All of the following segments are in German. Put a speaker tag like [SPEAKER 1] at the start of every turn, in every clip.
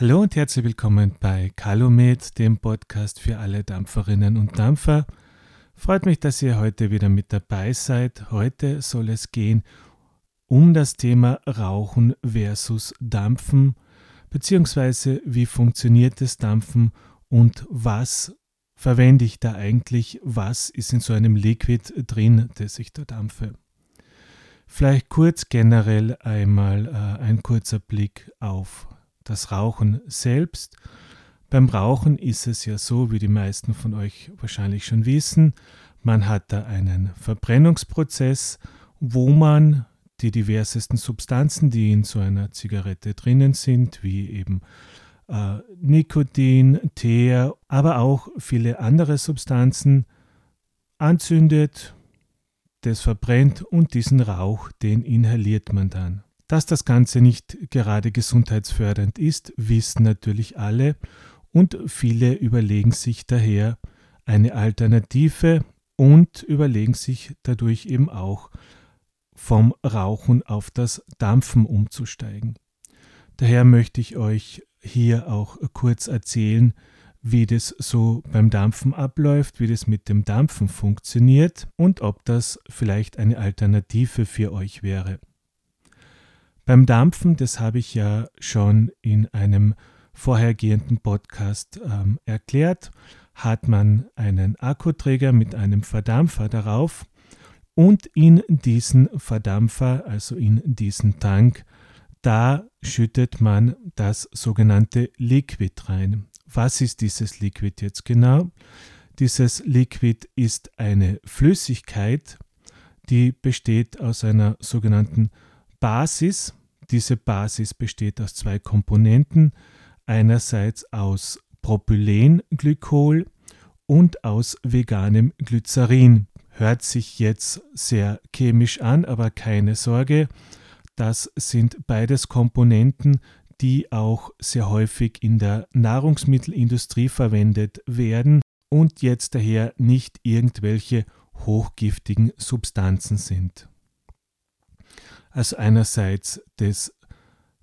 [SPEAKER 1] Hallo und herzlich willkommen bei Calumet, dem Podcast für alle Dampferinnen und Dampfer. Freut mich, dass ihr heute wieder mit dabei seid. Heute soll es gehen um das Thema Rauchen versus Dampfen, beziehungsweise wie funktioniert das Dampfen und was verwende ich da eigentlich, was ist in so einem Liquid drin, das ich da dampfe. Vielleicht kurz generell einmal äh, ein kurzer Blick auf das Rauchen selbst. Beim Rauchen ist es ja so, wie die meisten von euch wahrscheinlich schon wissen, man hat da einen Verbrennungsprozess, wo man die diversesten Substanzen, die in so einer Zigarette drinnen sind, wie eben äh, Nikotin, Teer, aber auch viele andere Substanzen anzündet, das verbrennt und diesen Rauch, den inhaliert man dann. Dass das Ganze nicht gerade gesundheitsfördernd ist, wissen natürlich alle und viele überlegen sich daher eine Alternative und überlegen sich dadurch eben auch vom Rauchen auf das Dampfen umzusteigen. Daher möchte ich euch hier auch kurz erzählen, wie das so beim Dampfen abläuft, wie das mit dem Dampfen funktioniert und ob das vielleicht eine Alternative für euch wäre. Beim Dampfen, das habe ich ja schon in einem vorhergehenden Podcast ähm, erklärt, hat man einen Akkuträger mit einem Verdampfer darauf und in diesen Verdampfer, also in diesen Tank, da schüttet man das sogenannte Liquid rein. Was ist dieses Liquid jetzt genau? Dieses Liquid ist eine Flüssigkeit, die besteht aus einer sogenannten Basis, diese Basis besteht aus zwei Komponenten, einerseits aus Propylenglykol und aus veganem Glycerin. Hört sich jetzt sehr chemisch an, aber keine Sorge, das sind beides Komponenten, die auch sehr häufig in der Nahrungsmittelindustrie verwendet werden und jetzt daher nicht irgendwelche hochgiftigen Substanzen sind also einerseits das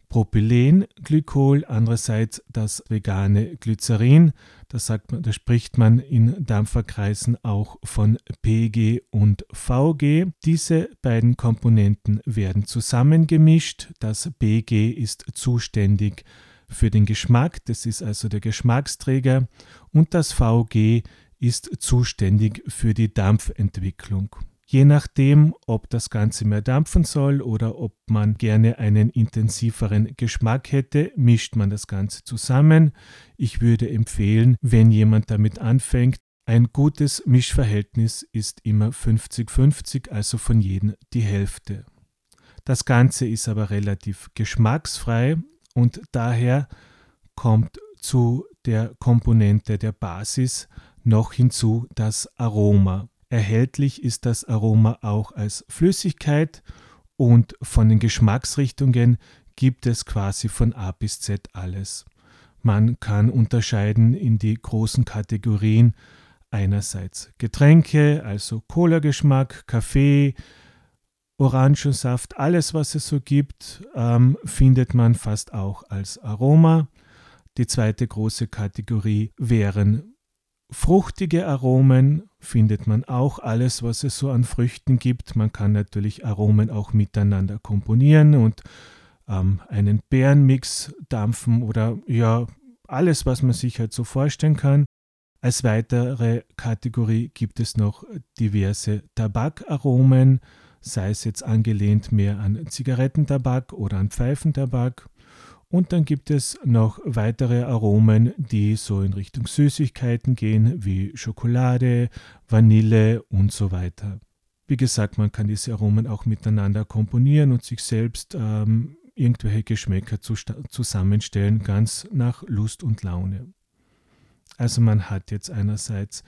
[SPEAKER 1] Propylenglykol, andererseits das vegane Glycerin. Da, sagt man, da spricht man in Dampferkreisen auch von PG und VG. Diese beiden Komponenten werden zusammengemischt. Das BG ist zuständig für den Geschmack, das ist also der Geschmacksträger, und das VG ist zuständig für die Dampfentwicklung. Je nachdem, ob das Ganze mehr dampfen soll oder ob man gerne einen intensiveren Geschmack hätte, mischt man das Ganze zusammen. Ich würde empfehlen, wenn jemand damit anfängt, ein gutes Mischverhältnis ist immer 50-50, also von jedem die Hälfte. Das Ganze ist aber relativ geschmacksfrei und daher kommt zu der Komponente der Basis noch hinzu das Aroma. Erhältlich ist das Aroma auch als Flüssigkeit und von den Geschmacksrichtungen gibt es quasi von A bis Z alles. Man kann unterscheiden in die großen Kategorien einerseits Getränke, also Cola-Geschmack, Kaffee, Orangensaft, alles was es so gibt, ähm, findet man fast auch als Aroma. Die zweite große Kategorie wären Fruchtige Aromen findet man auch alles, was es so an Früchten gibt. Man kann natürlich Aromen auch miteinander komponieren und ähm, einen Beerenmix dampfen oder ja, alles, was man sich halt so vorstellen kann. Als weitere Kategorie gibt es noch diverse Tabakaromen, sei es jetzt angelehnt mehr an Zigarettentabak oder an Pfeifentabak. Und dann gibt es noch weitere Aromen, die so in Richtung Süßigkeiten gehen, wie Schokolade, Vanille und so weiter. Wie gesagt, man kann diese Aromen auch miteinander komponieren und sich selbst ähm, irgendwelche Geschmäcker zu, zusammenstellen, ganz nach Lust und Laune. Also man hat jetzt einerseits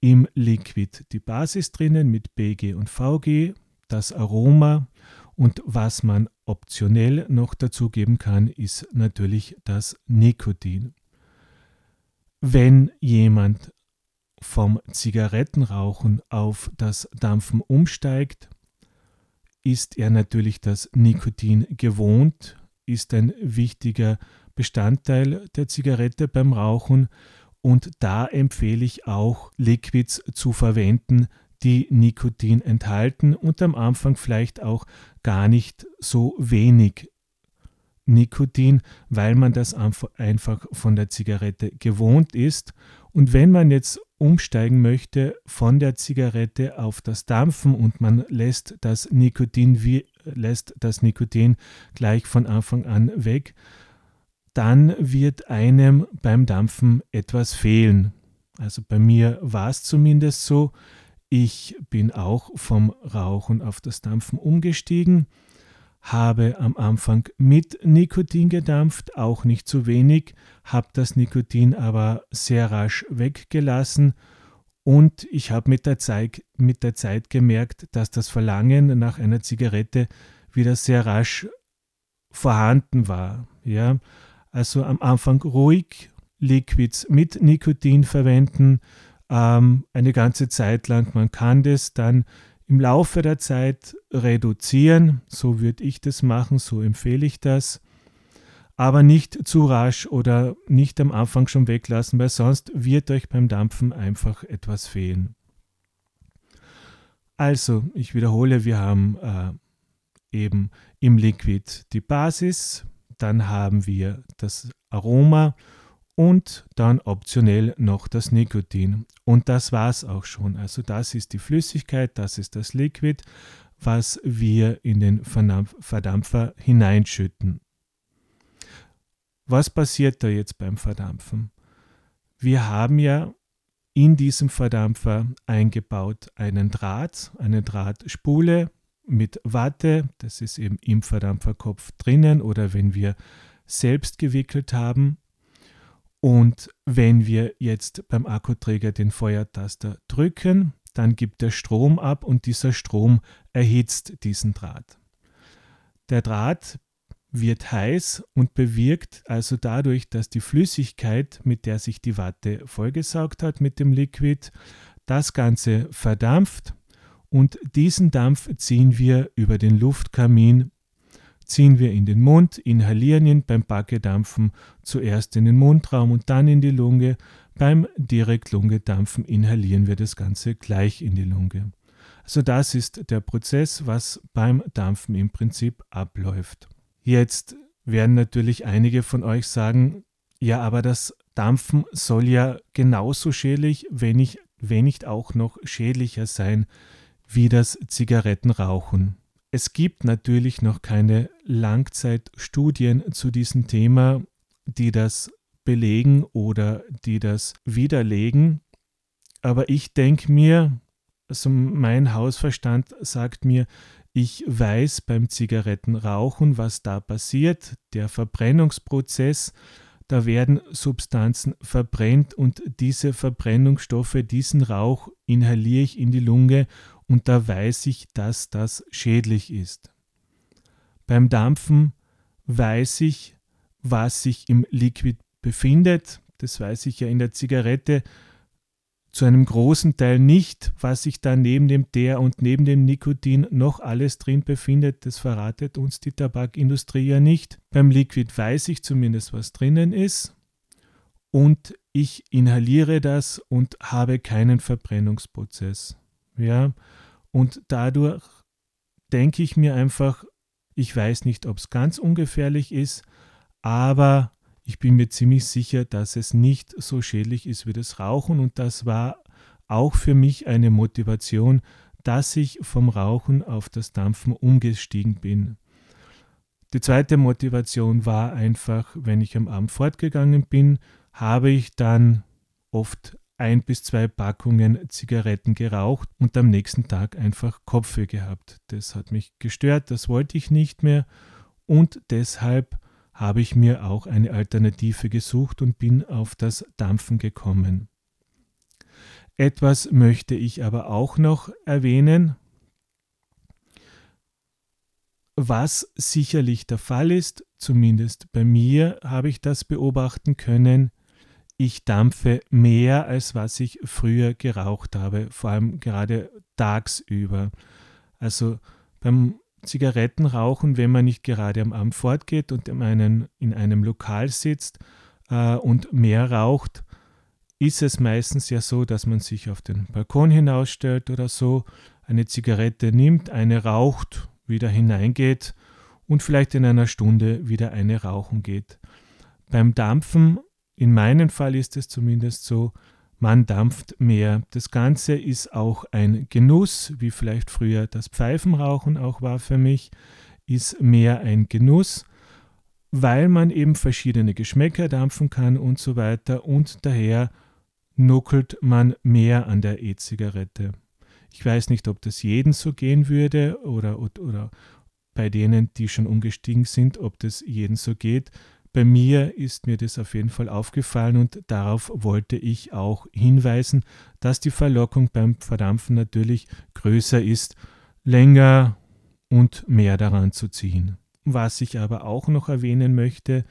[SPEAKER 1] im Liquid die Basis drinnen mit BG und VG, das Aroma und was man optionell noch dazugeben kann, ist natürlich das Nikotin. Wenn jemand vom Zigarettenrauchen auf das Dampfen umsteigt, ist er natürlich das Nikotin gewohnt, ist ein wichtiger Bestandteil der Zigarette beim Rauchen und da empfehle ich auch Liquids zu verwenden, die Nikotin enthalten und am Anfang vielleicht auch gar nicht so wenig Nikotin, weil man das einfach von der Zigarette gewohnt ist. Und wenn man jetzt umsteigen möchte von der Zigarette auf das Dampfen und man lässt das Nikotin, wie, lässt das Nikotin gleich von Anfang an weg, dann wird einem beim Dampfen etwas fehlen. Also bei mir war es zumindest so. Ich bin auch vom Rauchen auf das Dampfen umgestiegen, habe am Anfang mit Nikotin gedampft, auch nicht zu wenig, habe das Nikotin aber sehr rasch weggelassen und ich habe mit, der Zeit, mit der Zeit gemerkt, dass das Verlangen nach einer Zigarette wieder sehr rasch vorhanden war. Ja? Also am Anfang ruhig Liquids mit Nikotin verwenden, ähm, eine ganze Zeit lang. Man kann das dann im Laufe der Zeit reduzieren. So würde ich das machen, so empfehle ich das. Aber nicht zu rasch oder nicht am Anfang schon weglassen, weil sonst wird euch beim Dampfen einfach etwas fehlen. Also, ich wiederhole, wir haben äh, eben im Liquid die Basis, dann haben wir das Aroma und dann optionell noch das Nikotin. Und das war es auch schon. Also das ist die Flüssigkeit, das ist das Liquid, was wir in den Verdampfer hineinschütten. Was passiert da jetzt beim Verdampfen? Wir haben ja in diesem Verdampfer eingebaut einen Draht, eine Drahtspule mit Watte, das ist eben im Verdampferkopf drinnen oder wenn wir selbst gewickelt haben und wenn wir jetzt beim Akkuträger den Feuertaster drücken, dann gibt er Strom ab und dieser Strom erhitzt diesen Draht. Der Draht wird heiß und bewirkt also dadurch, dass die Flüssigkeit, mit der sich die Watte vollgesaugt hat mit dem Liquid, das Ganze verdampft und diesen Dampf ziehen wir über den Luftkamin ziehen wir in den Mund, inhalieren ihn beim Backedampfen zuerst in den Mundraum und dann in die Lunge. Beim Direktlungedampfen inhalieren wir das Ganze gleich in die Lunge. Also das ist der Prozess, was beim Dampfen im Prinzip abläuft. Jetzt werden natürlich einige von euch sagen, ja, aber das Dampfen soll ja genauso schädlich, wenn nicht, wenn nicht auch noch schädlicher sein wie das Zigarettenrauchen. Es gibt natürlich noch keine Langzeitstudien zu diesem Thema, die das belegen oder die das widerlegen. Aber ich denke mir, also mein Hausverstand sagt mir, ich weiß beim Zigarettenrauchen, was da passiert. Der Verbrennungsprozess, da werden Substanzen verbrennt und diese Verbrennungsstoffe, diesen Rauch inhaliere ich in die Lunge und da weiß ich, dass das schädlich ist. Beim Dampfen weiß ich, was sich im Liquid befindet. Das weiß ich ja in der Zigarette zu einem großen Teil nicht, was sich da neben dem Teer und neben dem Nikotin noch alles drin befindet. Das verratet uns die Tabakindustrie ja nicht. Beim Liquid weiß ich zumindest, was drinnen ist. Und ich inhaliere das und habe keinen Verbrennungsprozess. Ja, und dadurch denke ich mir einfach, ich weiß nicht, ob es ganz ungefährlich ist, aber ich bin mir ziemlich sicher, dass es nicht so schädlich ist wie das Rauchen und das war auch für mich eine Motivation, dass ich vom Rauchen auf das Dampfen umgestiegen bin. Die zweite Motivation war einfach, wenn ich am Abend fortgegangen bin, habe ich dann oft ein bis zwei Packungen Zigaretten geraucht und am nächsten Tag einfach Kopfweh gehabt. Das hat mich gestört, das wollte ich nicht mehr und deshalb habe ich mir auch eine Alternative gesucht und bin auf das Dampfen gekommen. Etwas möchte ich aber auch noch erwähnen, was sicherlich der Fall ist, zumindest bei mir habe ich das beobachten können, ich dampfe mehr, als was ich früher geraucht habe, vor allem gerade tagsüber. Also beim Zigaretten rauchen, wenn man nicht gerade am Abend fortgeht und in einem, in einem Lokal sitzt äh, und mehr raucht, ist es meistens ja so, dass man sich auf den Balkon hinausstellt oder so, eine Zigarette nimmt, eine raucht, wieder hineingeht und vielleicht in einer Stunde wieder eine rauchen geht. Beim Dampfen, in meinem Fall ist es zumindest so, man dampft mehr. Das Ganze ist auch ein Genuss, wie vielleicht früher das Pfeifenrauchen auch war für mich, ist mehr ein Genuss, weil man eben verschiedene Geschmäcker dampfen kann und so weiter und daher nuckelt man mehr an der E-Zigarette. Ich weiß nicht, ob das jeden so gehen würde oder, oder, bei denen, die schon umgestiegen sind, ob das jeden so geht. Bei mir ist mir das auf jeden Fall aufgefallen und darauf wollte ich auch hinweisen, dass die Verlockung beim Verdampfen natürlich größer ist, länger und mehr daran zu ziehen. Was ich aber auch noch erwähnen möchte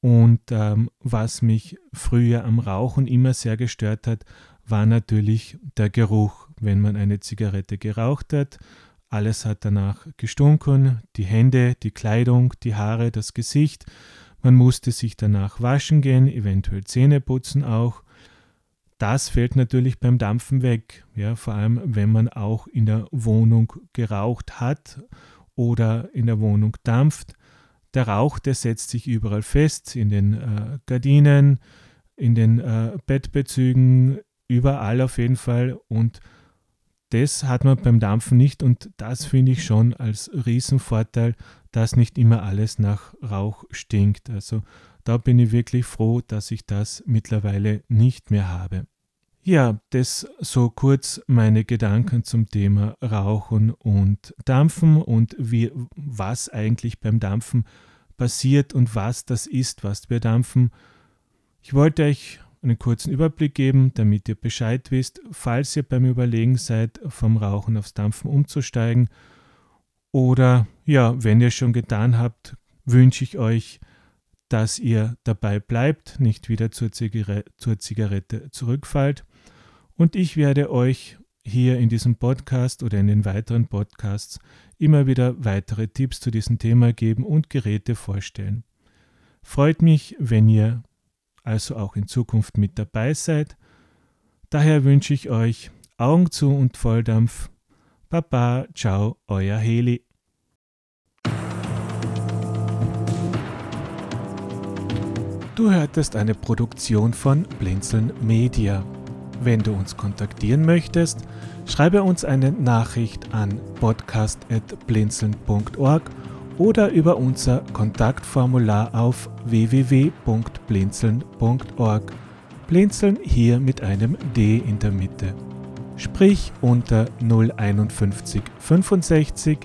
[SPEAKER 1] und ähm, was mich früher am Rauchen immer sehr gestört hat, war natürlich der Geruch, wenn man eine Zigarette geraucht hat. Alles hat danach gestunken, die Hände, die Kleidung, die Haare, das Gesicht. Man musste sich danach waschen gehen, eventuell Zähne putzen auch. Das fällt natürlich beim Dampfen weg, ja, vor allem wenn man auch in der Wohnung geraucht hat oder in der Wohnung dampft. Der Rauch, der setzt sich überall fest, in den äh, Gardinen, in den äh, Bettbezügen, überall auf jeden Fall. Und das hat man beim Dampfen nicht und das finde ich schon als Riesenvorteil, dass nicht immer alles nach Rauch stinkt. Also da bin ich wirklich froh, dass ich das mittlerweile nicht mehr habe. Ja, das so kurz meine Gedanken zum Thema Rauchen und Dampfen und wie, was eigentlich beim Dampfen passiert und was das ist, was wir dampfen. Ich wollte euch einen kurzen Überblick geben, damit ihr Bescheid wisst, falls ihr beim Überlegen seid, vom Rauchen aufs Dampfen umzusteigen. Oder ja, wenn ihr schon getan habt, wünsche ich euch, dass ihr dabei bleibt, nicht wieder zur, Zigarette, zur Zigarette zurückfallt. Und ich werde euch hier in diesem Podcast oder in den weiteren Podcasts immer wieder weitere Tipps zu diesem Thema geben und Geräte vorstellen. Freut mich, wenn ihr also auch in Zukunft mit dabei seid. Daher wünsche ich euch Augen zu und Volldampf. Baba, ciao, euer Heli. Du hörtest eine Produktion von Blinzeln Media. Wenn du uns kontaktieren möchtest, schreibe uns eine Nachricht an podcast.blinzeln.org oder über unser Kontaktformular auf www.blinzeln.org. Blinzeln hier mit einem D in der Mitte. Sprich unter 051 65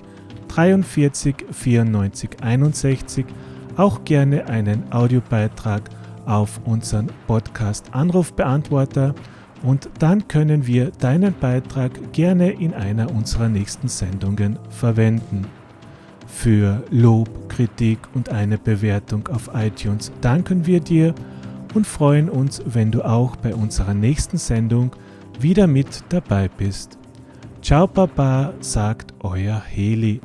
[SPEAKER 1] 43 94 61 auch gerne einen Audiobeitrag auf unseren Podcast Anrufbeantworter und dann können wir deinen Beitrag gerne in einer unserer nächsten Sendungen verwenden. Für Lob, Kritik und eine Bewertung auf iTunes danken wir dir und freuen uns, wenn du auch bei unserer nächsten Sendung wieder mit dabei bist. Ciao Papa, sagt euer Heli.